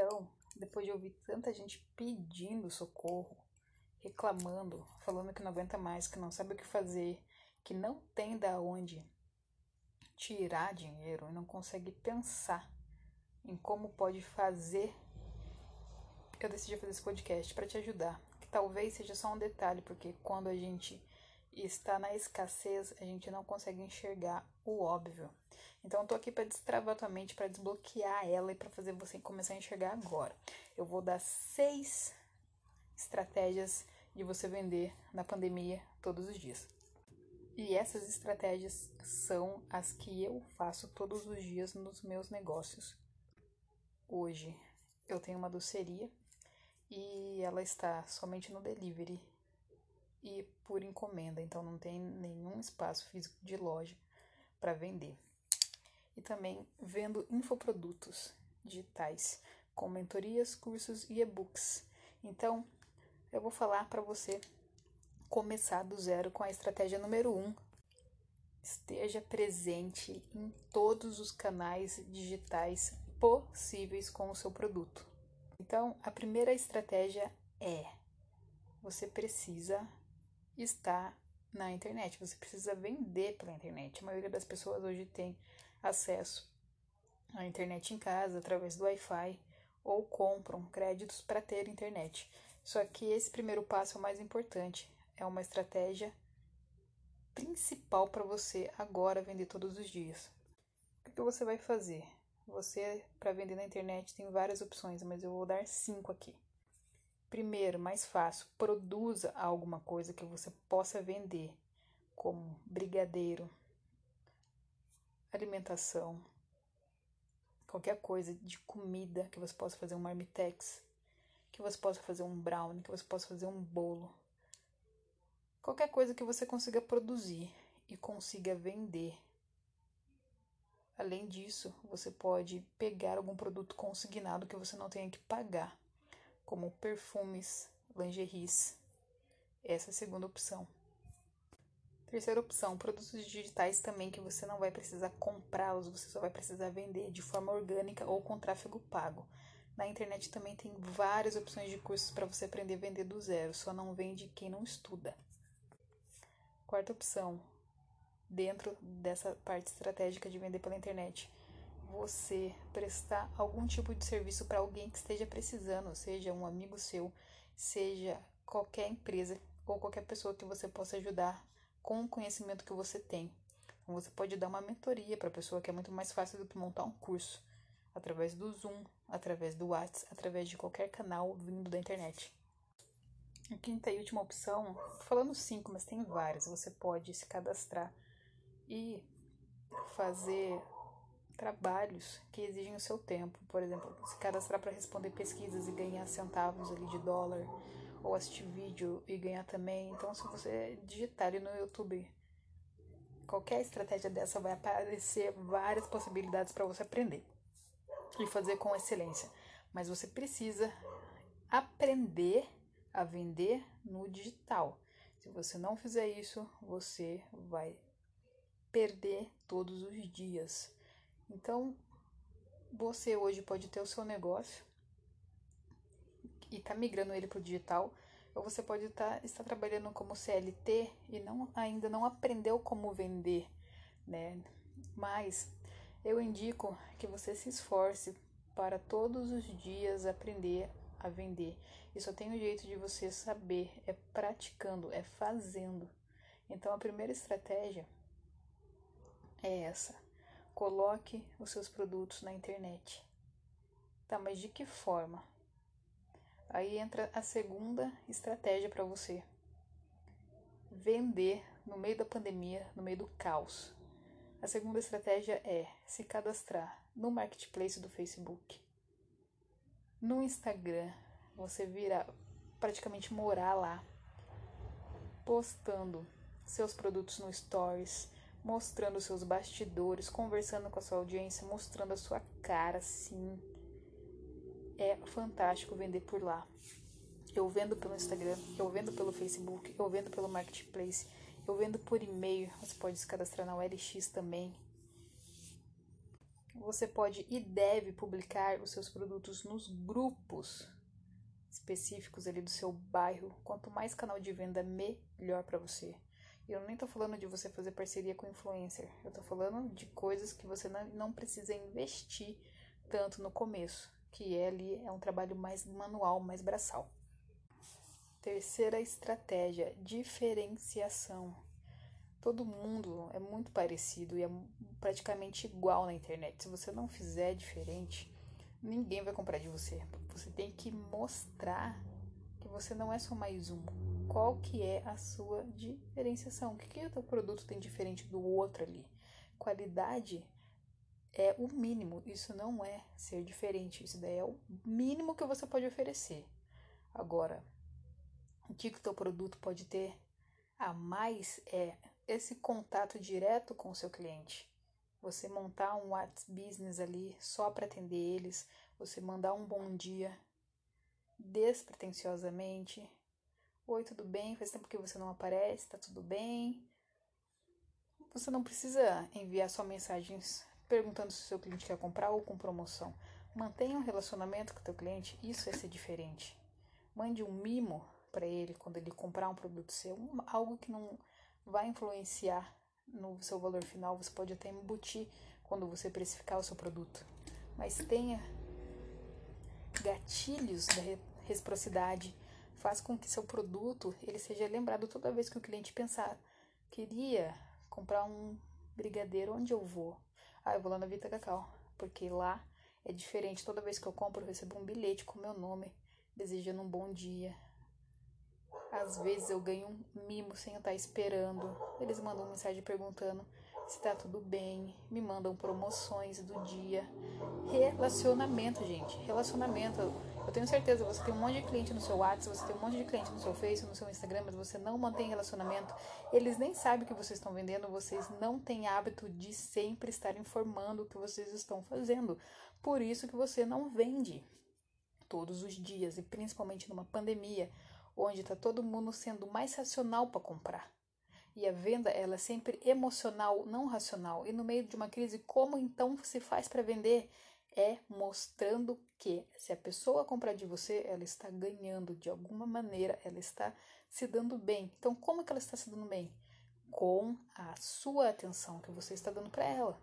Então, depois de ouvir tanta gente pedindo socorro, reclamando, falando que não aguenta mais, que não sabe o que fazer, que não tem da onde tirar dinheiro e não consegue pensar em como pode fazer, eu decidi fazer esse podcast para te ajudar. Que talvez seja só um detalhe, porque quando a gente está na escassez, a gente não consegue enxergar o óbvio. Então, eu tô aqui para destravar tua mente, para desbloquear ela e para fazer você começar a enxergar agora. Eu vou dar seis estratégias de você vender na pandemia todos os dias. E essas estratégias são as que eu faço todos os dias nos meus negócios. Hoje eu tenho uma doceria e ela está somente no delivery e por encomenda, então não tem nenhum espaço físico de loja para vender. E também vendo infoprodutos digitais com mentorias, cursos e e-books. Então, eu vou falar para você começar do zero com a estratégia número 1. Um. Esteja presente em todos os canais digitais possíveis com o seu produto. Então, a primeira estratégia é: você precisa estar na internet, você precisa vender pela internet. A maioria das pessoas hoje tem acesso à internet em casa através do Wi-Fi ou compram créditos para ter internet. Só que esse primeiro passo é o mais importante, é uma estratégia principal para você agora vender todos os dias. O que você vai fazer? Você, para vender na internet, tem várias opções, mas eu vou dar cinco aqui. Primeiro, mais fácil, produza alguma coisa que você possa vender, como brigadeiro, alimentação, qualquer coisa de comida que você possa fazer um marmitex, que você possa fazer um brownie, que você possa fazer um bolo. Qualquer coisa que você consiga produzir e consiga vender. Além disso, você pode pegar algum produto consignado que você não tenha que pagar, como perfumes, lingeries. Essa é a segunda opção. Terceira opção, produtos digitais também que você não vai precisar comprá-los, você só vai precisar vender de forma orgânica ou com tráfego pago. Na internet também tem várias opções de cursos para você aprender a vender do zero, só não vende quem não estuda. Quarta opção, dentro dessa parte estratégica de vender pela internet, você prestar algum tipo de serviço para alguém que esteja precisando, seja um amigo seu, seja qualquer empresa ou qualquer pessoa que você possa ajudar com o conhecimento que você tem. Então, você pode dar uma mentoria para a pessoa, que é muito mais fácil do que montar um curso, através do Zoom, através do WhatsApp, através de qualquer canal vindo da internet. A quinta e última opção, falando cinco, mas tem várias, você pode se cadastrar e fazer trabalhos que exigem o seu tempo. Por exemplo, se cadastrar para responder pesquisas e ganhar centavos ali de dólar ou assistir vídeo e ganhar também. Então, se você digitar ali no YouTube qualquer estratégia dessa, vai aparecer várias possibilidades para você aprender e fazer com excelência. Mas você precisa aprender a vender no digital. Se você não fizer isso, você vai perder todos os dias. Então, você hoje pode ter o seu negócio e tá migrando ele para o digital, ou você pode estar, tá, estar trabalhando como CLT e não, ainda não aprendeu como vender, né? Mas eu indico que você se esforce para todos os dias aprender a vender. E só tem um jeito de você saber, é praticando, é fazendo. Então a primeira estratégia é essa. Coloque os seus produtos na internet. Tá, mas de que forma? Aí entra a segunda estratégia para você: vender no meio da pandemia, no meio do caos. A segunda estratégia é se cadastrar no marketplace do Facebook. No Instagram, você vira praticamente morar lá, postando seus produtos no Stories, mostrando seus bastidores, conversando com a sua audiência, mostrando a sua cara, sim é fantástico vender por lá. Eu vendo pelo Instagram, eu vendo pelo Facebook, eu vendo pelo Marketplace, eu vendo por e-mail. Você pode se cadastrar na OLX também. você pode e deve publicar os seus produtos nos grupos específicos ali do seu bairro. Quanto mais canal de venda, melhor para você. Eu nem tô falando de você fazer parceria com influencer. Eu tô falando de coisas que você não precisa investir tanto no começo, que é ali é um trabalho mais manual, mais braçal. Terceira estratégia, diferenciação. Todo mundo é muito parecido e é praticamente igual na internet. Se você não fizer diferente, ninguém vai comprar de você. Você tem que mostrar que você não é só mais um. Qual que é a sua diferenciação? O que, que o teu produto tem diferente do outro ali? Qualidade é o mínimo. Isso não é ser diferente. Isso daí é o mínimo que você pode oferecer. Agora, o que, que o teu produto pode ter a mais é esse contato direto com o seu cliente. Você montar um WhatsApp Business ali só para atender eles, você mandar um bom dia despretensiosamente. Oi, tudo bem? Faz tempo que você não aparece, tá tudo bem? Você não precisa enviar só mensagens perguntando se o seu cliente quer comprar ou com promoção. Mantenha um relacionamento com o teu cliente, isso é ser diferente. Mande um mimo para ele quando ele comprar um produto seu, algo que não vai influenciar no seu valor final, você pode até embutir quando você precificar o seu produto. Mas tenha gatilhos da reciprocidade, faz com que seu produto ele seja lembrado toda vez que o cliente pensar, queria comprar um brigadeiro, onde eu vou? Ah, eu vou lá na Vita Cacau, porque lá é diferente. Toda vez que eu compro, eu recebo um bilhete com meu nome, desejando um bom dia, às vezes eu ganho um mimo sem eu estar esperando. Eles mandam mensagem perguntando se tá tudo bem, me mandam promoções do dia. Relacionamento, gente. Relacionamento. Eu tenho certeza, você tem um monte de cliente no seu WhatsApp, você tem um monte de cliente no seu Facebook, no seu Instagram, mas você não mantém relacionamento. Eles nem sabem o que vocês estão vendendo, vocês não têm hábito de sempre estar informando o que vocês estão fazendo. Por isso que você não vende todos os dias e principalmente numa pandemia onde está todo mundo sendo mais racional para comprar. E a venda ela é sempre emocional, não racional. E no meio de uma crise, como então se faz para vender? É mostrando que se a pessoa comprar de você, ela está ganhando de alguma maneira, ela está se dando bem. Então, como que ela está se dando bem? Com a sua atenção que você está dando para ela.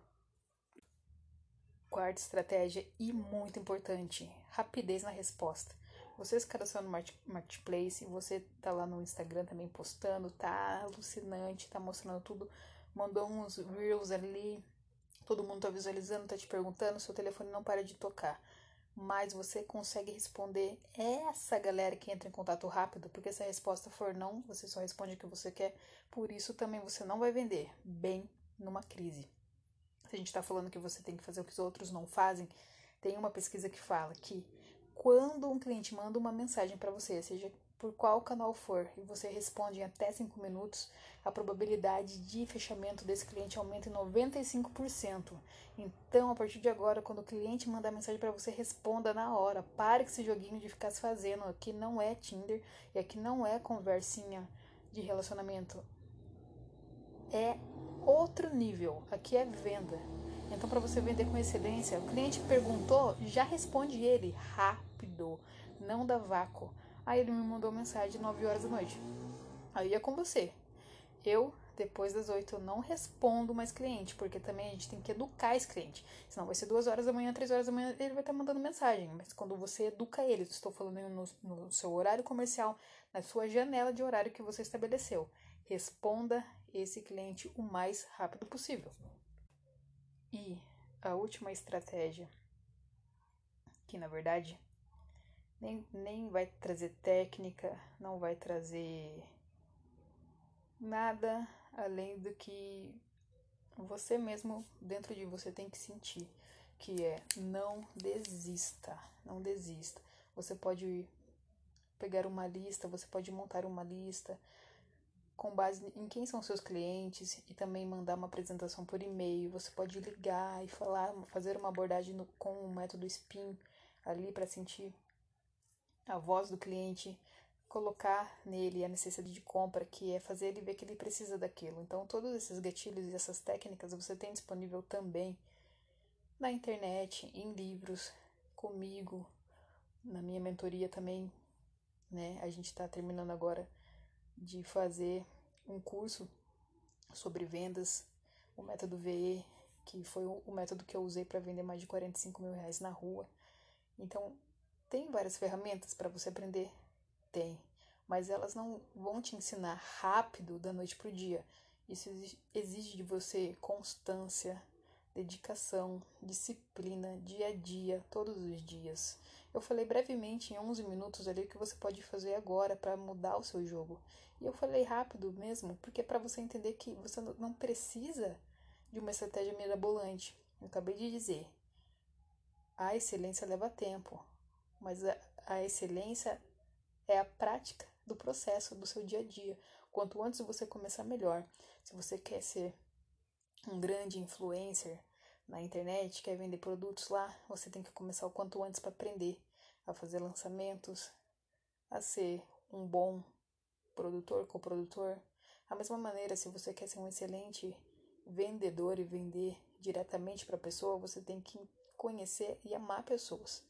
Quarta estratégia e muito importante: rapidez na resposta. Você se cadastrou no Marketplace, você tá lá no Instagram também postando, tá alucinante, tá mostrando tudo, mandou uns reels ali, todo mundo tá visualizando, tá te perguntando, seu telefone não para de tocar. Mas você consegue responder essa galera que entra em contato rápido, porque se a resposta for não, você só responde o que você quer, por isso também você não vai vender bem numa crise. Se a gente está falando que você tem que fazer o que os outros não fazem, tem uma pesquisa que fala que quando um cliente manda uma mensagem para você, seja por qual canal for, e você responde em até 5 minutos, a probabilidade de fechamento desse cliente aumenta em 95%. Então, a partir de agora, quando o cliente mandar mensagem para você, responda na hora. Pare com esse joguinho de ficar se fazendo. Aqui não é Tinder e aqui não é conversinha de relacionamento. É outro nível. Aqui é venda. Então, para você vender com excelência, o cliente perguntou, já responde ele rápido, não dá vácuo. Aí ele me mandou mensagem 9 horas da noite. Aí é com você. Eu, depois das 8, eu não respondo mais cliente, porque também a gente tem que educar esse cliente. Senão vai ser 2 horas da manhã, 3 horas da manhã, ele vai estar mandando mensagem. Mas quando você educa ele, estou falando no, no seu horário comercial, na sua janela de horário que você estabeleceu, responda esse cliente o mais rápido possível. E a última estratégia, que na verdade nem, nem vai trazer técnica, não vai trazer nada além do que você mesmo dentro de você tem que sentir, que é não desista, não desista. Você pode pegar uma lista, você pode montar uma lista, com base em quem são seus clientes e também mandar uma apresentação por e-mail. Você pode ligar e falar, fazer uma abordagem no, com o método SPIN ali para sentir a voz do cliente, colocar nele a necessidade de compra, que é fazer ele ver que ele precisa daquilo. Então, todos esses gatilhos e essas técnicas você tem disponível também na internet, em livros, comigo, na minha mentoria também, né? A gente está terminando agora de fazer um curso sobre vendas, o método VE, que foi o método que eu usei para vender mais de 45 mil reais na rua. Então, tem várias ferramentas para você aprender? Tem, mas elas não vão te ensinar rápido da noite para o dia. Isso exige de você constância, dedicação, disciplina, dia a dia, todos os dias. Eu falei brevemente em 11 minutos ali o que você pode fazer agora para mudar o seu jogo. E eu falei rápido mesmo, porque é para você entender que você não precisa de uma estratégia mirabolante. Eu acabei de dizer. A excelência leva tempo, mas a, a excelência é a prática do processo do seu dia a dia. Quanto antes você começar, melhor. Se você quer ser um grande influencer na internet, quer vender produtos lá, você tem que começar o quanto antes para aprender a fazer lançamentos, a ser um bom produtor, coprodutor. Da mesma maneira, se você quer ser um excelente vendedor e vender diretamente para a pessoa, você tem que conhecer e amar pessoas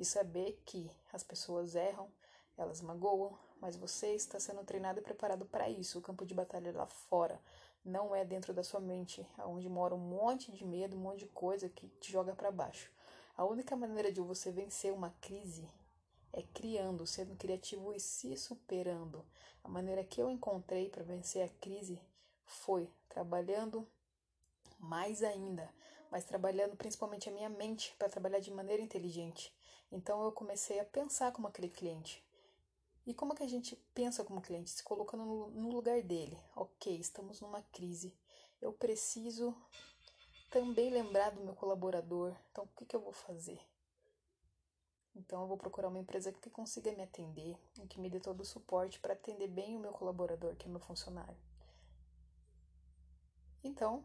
e saber que as pessoas erram, elas magoam, mas você está sendo treinado e preparado para isso. O campo de batalha é lá fora, não é dentro da sua mente, onde mora um monte de medo, um monte de coisa que te joga para baixo. A única maneira de você vencer uma crise é criando, sendo criativo e se superando. A maneira que eu encontrei para vencer a crise foi trabalhando mais ainda, mas trabalhando principalmente a minha mente para trabalhar de maneira inteligente. Então eu comecei a pensar como aquele cliente. E como que a gente pensa como cliente? Se colocando no, no lugar dele. Ok, estamos numa crise. Eu preciso também lembrar do meu colaborador. Então, o que, que eu vou fazer? Então, eu vou procurar uma empresa que consiga me atender e que me dê todo o suporte para atender bem o meu colaborador, que é meu funcionário. Então,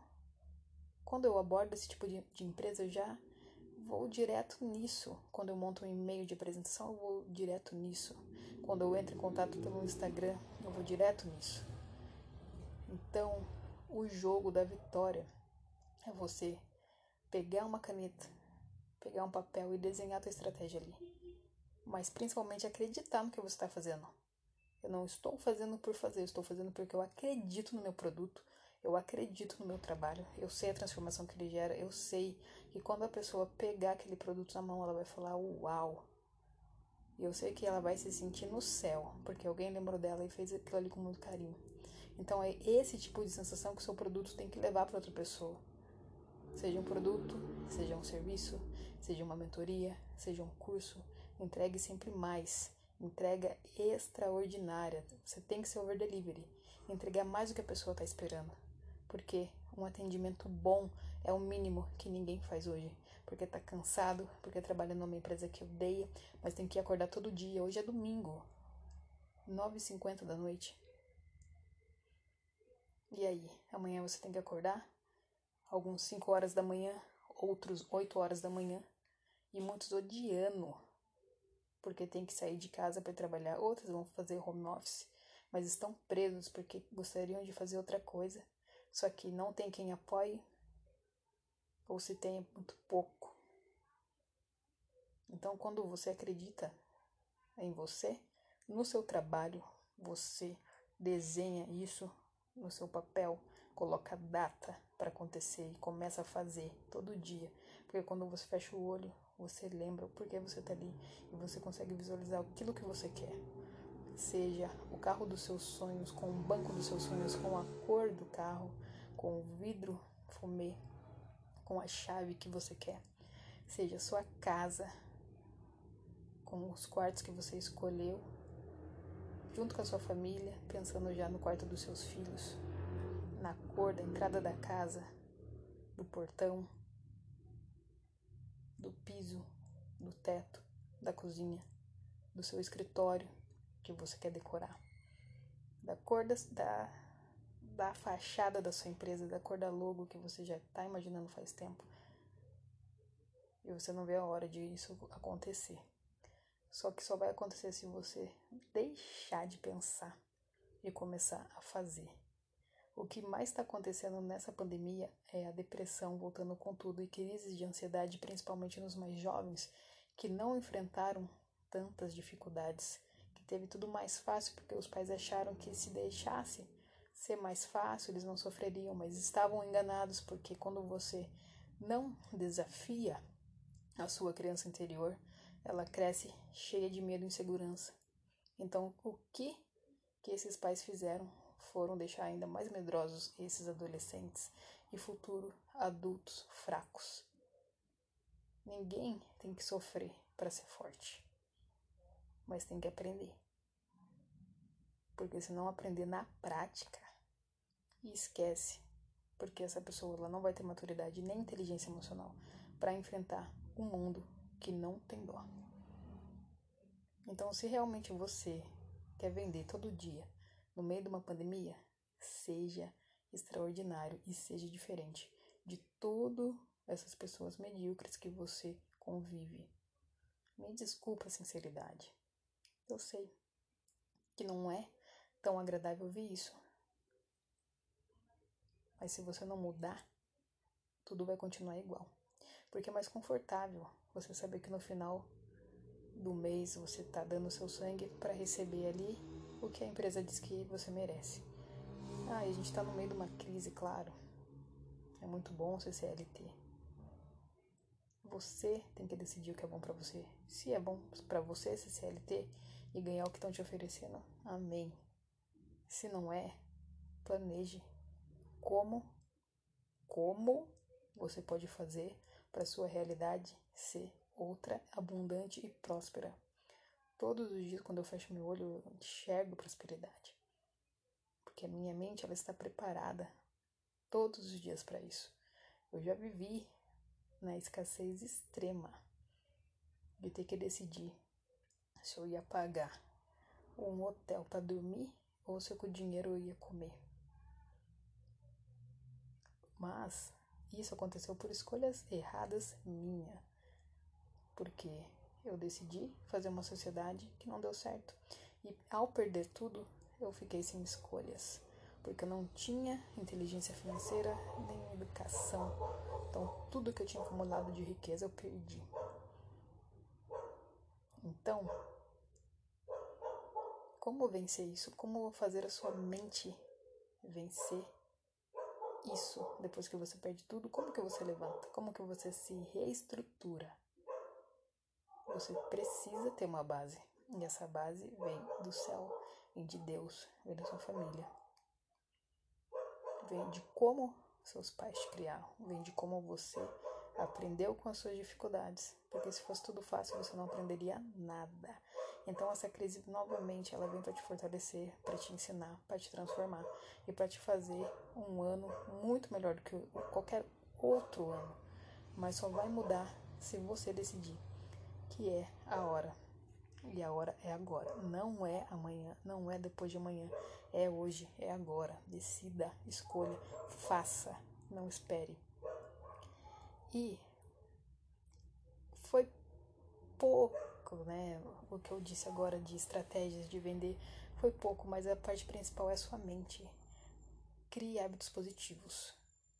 quando eu abordo esse tipo de, de empresa, eu já vou direto nisso. Quando eu monto um e-mail de apresentação, eu vou direto nisso. Quando eu entro em contato pelo Instagram, eu vou direto nisso. Então, o jogo da vitória é você pegar uma caneta, pegar um papel e desenhar a tua estratégia ali. Mas principalmente acreditar no que você está fazendo. Eu não estou fazendo por fazer, eu estou fazendo porque eu acredito no meu produto, eu acredito no meu trabalho, eu sei a transformação que ele gera, eu sei que quando a pessoa pegar aquele produto na mão, ela vai falar uau. E eu sei que ela vai se sentir no céu, porque alguém lembrou dela e fez aquilo ali com muito carinho. Então é esse tipo de sensação que o seu produto tem que levar para outra pessoa. Seja um produto, seja um serviço, seja uma mentoria, seja um curso, entregue sempre mais. Entrega extraordinária. Você tem que ser over delivery. Entregar mais do que a pessoa está esperando porque um atendimento bom é o mínimo que ninguém faz hoje. Porque tá cansado, porque trabalha numa empresa que odeia, mas tem que acordar todo dia. Hoje é domingo, 9h50 da noite. E aí, amanhã você tem que acordar? Alguns 5 horas da manhã, outros 8 horas da manhã, e muitos odiando, porque tem que sair de casa para trabalhar. Outros vão fazer home office, mas estão presos porque gostariam de fazer outra coisa só que não tem quem apoie, ou se tem é muito pouco. Então, quando você acredita em você, no seu trabalho, você desenha isso no seu papel, coloca data para acontecer e começa a fazer todo dia. Porque quando você fecha o olho, você lembra por que você está ali e você consegue visualizar aquilo que você quer. Seja o carro dos seus sonhos, com o banco dos seus sonhos, com a cor do carro, com o vidro fumê, com a chave que você quer. Seja sua casa, com os quartos que você escolheu, junto com a sua família, pensando já no quarto dos seus filhos, na cor da entrada da casa, do portão, do piso, do teto, da cozinha, do seu escritório que você quer decorar, da cor da, da da fachada da sua empresa, da cor da logo que você já está imaginando faz tempo. E você não vê a hora de isso acontecer. Só que só vai acontecer se você deixar de pensar e começar a fazer. O que mais está acontecendo nessa pandemia é a depressão voltando com tudo e crises de ansiedade, principalmente nos mais jovens, que não enfrentaram tantas dificuldades, que teve tudo mais fácil porque os pais acharam que se deixasse ser mais fácil, eles não sofreriam, mas estavam enganados porque quando você não desafia a sua criança interior, ela cresce cheia de medo e insegurança. Então, o que que esses pais fizeram foram deixar ainda mais medrosos esses adolescentes e futuro adultos fracos. Ninguém tem que sofrer para ser forte, mas tem que aprender. Porque se não aprender na prática, esquece, porque essa pessoa ela não vai ter maturidade nem inteligência emocional para enfrentar um mundo que não tem dó. Então, se realmente você quer vender todo dia no meio de uma pandemia, seja extraordinário e seja diferente de todas essas pessoas medíocres que você convive. Me desculpa a sinceridade. Eu sei que não é tão agradável ouvir isso. Mas se você não mudar, tudo vai continuar igual. Porque é mais confortável você saber que no final do mês você está dando seu sangue para receber ali o que a empresa diz que você merece. Ah, e a gente está no meio de uma crise, claro. É muito bom ser CLT. Você tem que decidir o que é bom para você. Se é bom para você ser CLT e ganhar o que estão te oferecendo, amém. Se não é, planeje como como você pode fazer para sua realidade ser outra abundante e próspera. Todos os dias, quando eu fecho meu olho, eu enxergo prosperidade. Porque a minha mente ela está preparada todos os dias para isso. Eu já vivi na escassez extrema de ter que decidir se eu ia pagar um hotel para dormir ou se com o dinheiro eu ia comer. Mas isso aconteceu por escolhas erradas minha. Porque eu decidi fazer uma sociedade que não deu certo. E ao perder tudo, eu fiquei sem escolhas. Porque eu não tinha inteligência financeira nem educação. Então, tudo que eu tinha acumulado de riqueza eu perdi. Então, como vencer isso? Como fazer a sua mente vencer isso depois que você perde tudo? Como que você levanta? Como que você se reestrutura? Você precisa ter uma base. E essa base vem do céu, vem de Deus, vem da sua família. Vem de como seus pais te criaram, vem de como você aprendeu com as suas dificuldades. Porque se fosse tudo fácil, você não aprenderia nada. Então essa crise novamente ela vem para te fortalecer, para te ensinar, para te transformar e para te fazer um ano muito melhor do que qualquer outro ano. Mas só vai mudar se você decidir que é a hora. E a hora é agora. Não é amanhã, não é depois de amanhã. É hoje, é agora. Decida, escolha, faça, não espere. E foi pouco, né? O que eu disse agora de estratégias de vender foi pouco, mas a parte principal é a sua mente. Crie hábitos positivos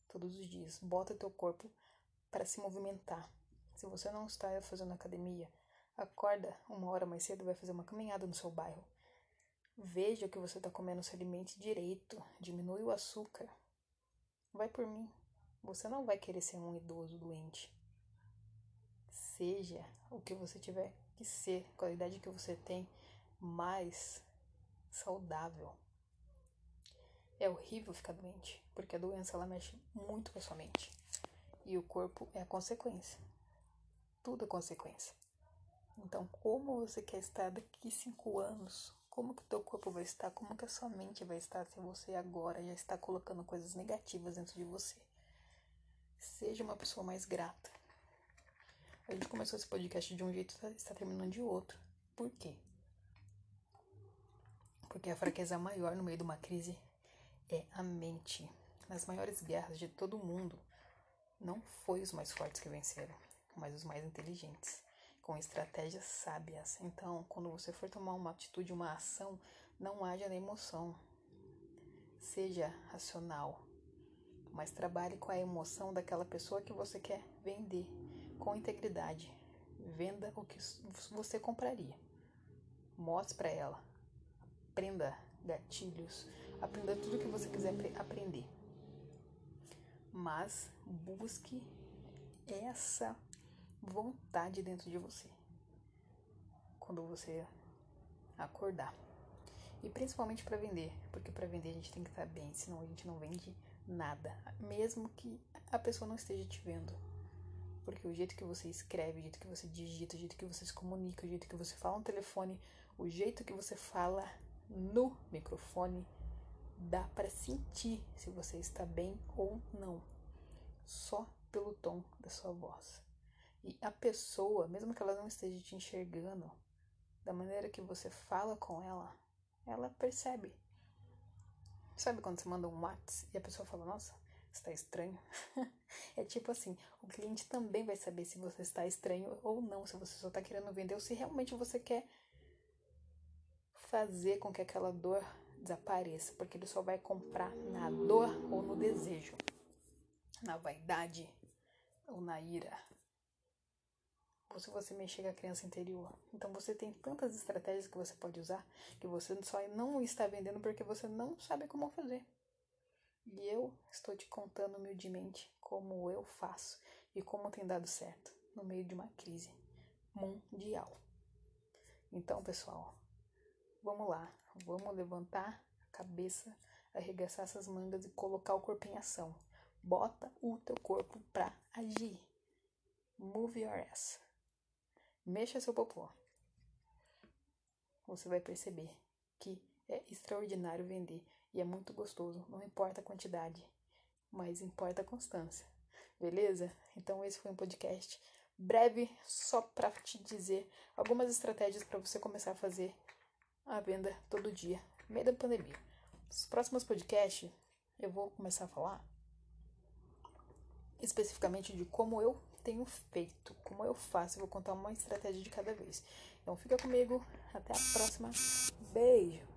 todos os dias. Bota teu corpo para se movimentar. Se você não está fazendo academia, acorda uma hora mais cedo e vai fazer uma caminhada no seu bairro. Veja que você está comendo, se alimente direito, diminui o açúcar. Vai por mim. Você não vai querer ser um idoso doente. Seja o que você tiver que ser, com a idade que você tem, mais saudável. É horrível ficar doente, porque a doença ela mexe muito com a sua mente. E o corpo é a consequência tudo é consequência. Então, como você quer estar daqui cinco anos? Como que o teu corpo vai estar? Como que a sua mente vai estar se você agora já está colocando coisas negativas dentro de você? Seja uma pessoa mais grata. A gente começou esse podcast de um jeito e está terminando de outro. Por quê? Porque a fraqueza maior no meio de uma crise é a mente. Nas maiores guerras de todo mundo, não foi os mais fortes que venceram mas os mais inteligentes, com estratégias sábias. Então, quando você for tomar uma atitude, uma ação, não haja na emoção. seja racional, mas trabalhe com a emoção daquela pessoa que você quer vender com integridade. Venda o que você compraria. Mostre para ela. Aprenda gatilhos. Aprenda tudo que você quiser aprender. Mas busque essa vontade dentro de você. Quando você acordar. E principalmente para vender, porque para vender a gente tem que estar bem, senão a gente não vende nada, mesmo que a pessoa não esteja te vendo. Porque o jeito que você escreve, o jeito que você digita, o jeito que você se comunica, o jeito que você fala no telefone, o jeito que você fala no microfone, dá para sentir se você está bem ou não, só pelo tom da sua voz. E a pessoa, mesmo que ela não esteja te enxergando, da maneira que você fala com ela, ela percebe. Sabe quando você manda um WhatsApp e a pessoa fala, nossa, está estranho? é tipo assim, o cliente também vai saber se você está estranho ou não, se você só está querendo vender ou se realmente você quer fazer com que aquela dor desapareça, porque ele só vai comprar na dor ou no desejo, na vaidade ou na ira ou se você mexer com a criança interior. Então você tem tantas estratégias que você pode usar que você só não está vendendo porque você não sabe como fazer. E eu estou te contando humildemente como eu faço e como tem dado certo no meio de uma crise mundial. Então, pessoal, vamos lá, vamos levantar a cabeça, arregaçar essas mangas e colocar o corpo em ação. Bota o teu corpo pra agir. Move your ass. Mexa seu popô. Você vai perceber que é extraordinário vender e é muito gostoso, não importa a quantidade, mas importa a constância. Beleza? Então esse foi um podcast breve só para te dizer algumas estratégias para você começar a fazer a venda todo dia, meio da pandemia. Nos próximos podcasts eu vou começar a falar especificamente de como eu tenho feito, como eu faço. Eu vou contar uma estratégia de cada vez. Então fica comigo. Até a próxima. Beijo!